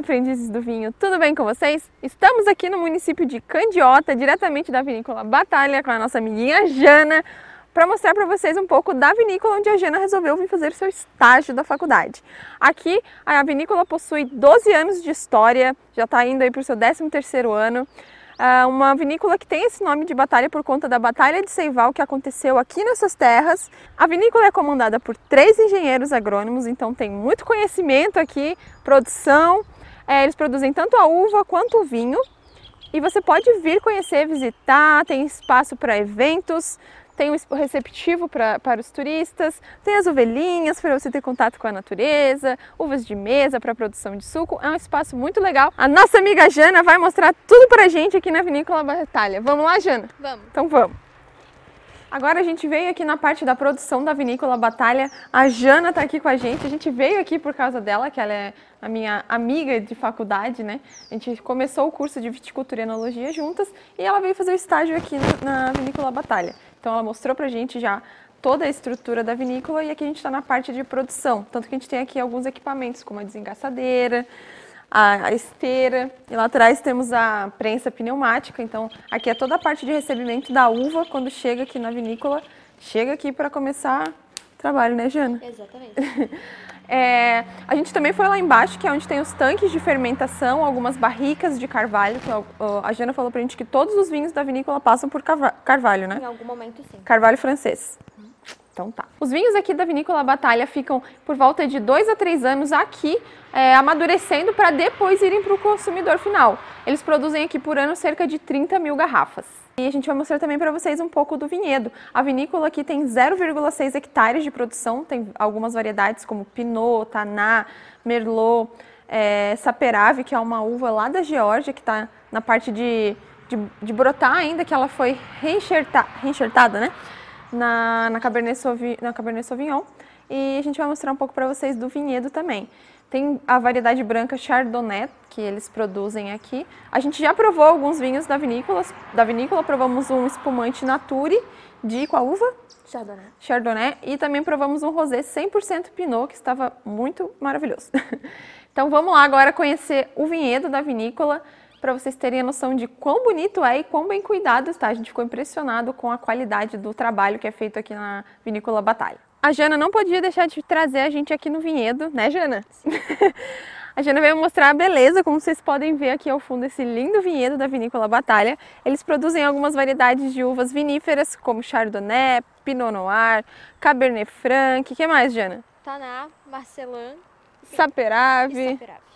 aprendizes do vinho, tudo bem com vocês? Estamos aqui no município de Candiota, diretamente da vinícola Batalha, com a nossa amiguinha Jana, para mostrar para vocês um pouco da vinícola onde a Jana resolveu vir fazer seu estágio da faculdade. Aqui a vinícola possui 12 anos de história, já está indo aí para o seu 13º ano. Uh, uma vinícola que tem esse nome de batalha por conta da Batalha de Seival que aconteceu aqui nessas terras. A vinícola é comandada por três engenheiros agrônomos, então tem muito conhecimento aqui, produção. É, eles produzem tanto a uva quanto o vinho. E você pode vir conhecer, visitar, tem espaço para eventos, tem o receptivo pra, para os turistas, tem as ovelhinhas para você ter contato com a natureza, uvas de mesa para produção de suco. É um espaço muito legal. A nossa amiga Jana vai mostrar tudo para a gente aqui na Vinícola Batalha. Vamos lá, Jana? Vamos. Então vamos. Agora a gente veio aqui na parte da produção da Vinícola Batalha. A Jana está aqui com a gente. A gente veio aqui por causa dela, que ela é a minha amiga de faculdade, né? A gente começou o curso de viticultura e enologia juntas e ela veio fazer o estágio aqui na Vinícola Batalha. Então ela mostrou pra gente já toda a estrutura da vinícola e aqui a gente está na parte de produção. Tanto que a gente tem aqui alguns equipamentos, como a desengaçadeira, a, a esteira. E lá atrás temos a prensa pneumática. Então, aqui é toda a parte de recebimento da uva quando chega aqui na vinícola. Chega aqui para começar o trabalho, né, Jana? Exatamente. É, a gente também foi lá embaixo, que é onde tem os tanques de fermentação, algumas barricas de carvalho. Que a Jana falou pra gente que todos os vinhos da vinícola passam por carvalho, né? Em algum momento, sim. Carvalho francês. Então tá. Os vinhos aqui da Vinícola Batalha ficam por volta de 2 a 3 anos aqui, é, amadurecendo para depois irem para o consumidor final. Eles produzem aqui por ano cerca de 30 mil garrafas. E a gente vai mostrar também para vocês um pouco do vinhedo. A vinícola aqui tem 0,6 hectares de produção, tem algumas variedades como Pinot, Taná, Merlot, é, Saperave, que é uma uva lá da Geórgia, que está na parte de, de, de, brotar ainda, que ela foi reenxerta, reenxertada, né? Na, na, Cabernet Sauvignon, na Cabernet Sauvignon. E a gente vai mostrar um pouco para vocês do vinhedo também. Tem a variedade branca Chardonnay, que eles produzem aqui. A gente já provou alguns vinhos da vinícola. Da vinícola provamos um espumante Nature de qual uva? Chardonnay. Chardonnay. E também provamos um rosé 100% Pinot, que estava muito maravilhoso. então vamos lá agora conhecer o vinhedo da vinícola para vocês terem a noção de quão bonito é e quão bem cuidado está. A gente ficou impressionado com a qualidade do trabalho que é feito aqui na Vinícola Batalha. A Jana não podia deixar de trazer a gente aqui no vinhedo, né, Jana? a Jana veio mostrar a beleza, como vocês podem ver aqui ao fundo, esse lindo vinhedo da Vinícola Batalha. Eles produzem algumas variedades de uvas viníferas, como Chardonnay, Pinot Noir, Cabernet Franc. O que mais, Jana? Taná, Marcelin, Saperave. Saperave.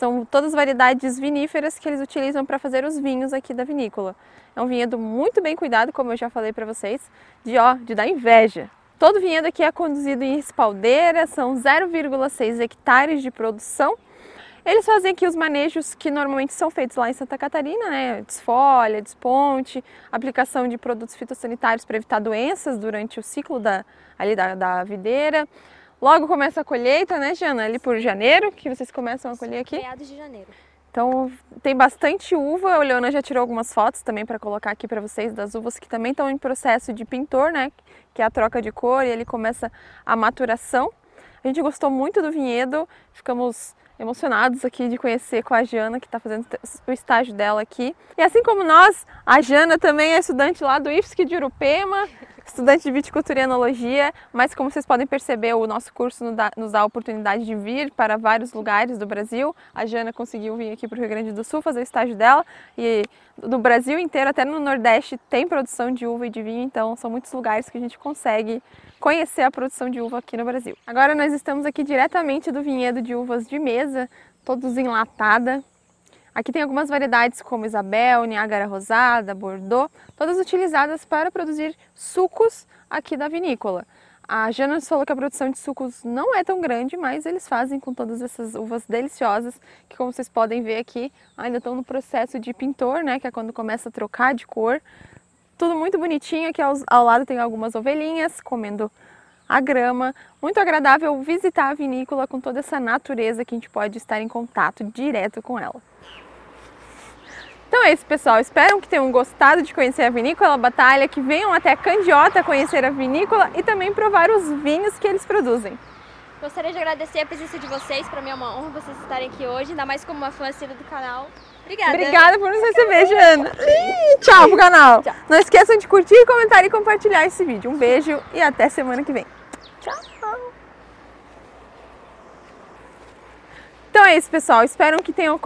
São todas variedades viníferas que eles utilizam para fazer os vinhos aqui da vinícola. É um vinhedo muito bem cuidado, como eu já falei para vocês, de ó, de dar inveja. Todo vinhedo aqui é conduzido em espaldeira, são 0,6 hectares de produção. Eles fazem aqui os manejos que normalmente são feitos lá em Santa Catarina, né? Desfolha, desponte, aplicação de produtos fitossanitários para evitar doenças durante o ciclo da, ali da, da videira. Logo começa a colheita, né, Jana? Ali por janeiro, que vocês começam a colher aqui. Meados de janeiro. Então tem bastante uva. A Leona já tirou algumas fotos também para colocar aqui para vocês das uvas que também estão em processo de pintor, né? Que é a troca de cor e ele começa a maturação. A gente gostou muito do vinhedo, ficamos emocionados aqui de conhecer com a Jana, que está fazendo o estágio dela aqui. E assim como nós, a Jana também é estudante lá do IFSC de Urupema, estudante de viticultura e enologia, mas como vocês podem perceber, o nosso curso nos dá, a oportunidade de vir para vários lugares do Brasil. A Jana conseguiu vir aqui para o Rio Grande do Sul fazer o estágio dela e no Brasil inteiro, até no Nordeste, tem produção de uva e de vinho, então são muitos lugares que a gente consegue conhecer a produção de uva aqui no Brasil. Agora nós estamos aqui diretamente do vinhedo de uvas de mesa, todos enlatada. Aqui tem algumas variedades como Isabel, Niágara Rosada, Bordeaux, todas utilizadas para produzir sucos aqui da vinícola. A Jana falou que a produção de sucos não é tão grande, mas eles fazem com todas essas uvas deliciosas, que como vocês podem ver aqui, ainda estão no processo de pintor, né, que é quando começa a trocar de cor. Tudo muito bonitinho, aqui ao, ao lado tem algumas ovelhinhas comendo a grama. Muito agradável visitar a vinícola com toda essa natureza que a gente pode estar em contato direto com ela. Então é isso, pessoal. Espero que tenham gostado de conhecer a Vinícola Batalha, que venham até Candiota conhecer a vinícola e também provar os vinhos que eles produzem. Gostaria de agradecer a presença de vocês. Para mim é uma honra vocês estarem aqui hoje, ainda mais como uma fã assídua do canal. Obrigada. Obrigada por nos receber, Jana. Ih, tchau pro canal. Tchau. Não esqueçam de curtir, comentar e compartilhar esse vídeo. Um beijo e até semana que vem. Tchau. Então é isso, pessoal. Espero que tenham.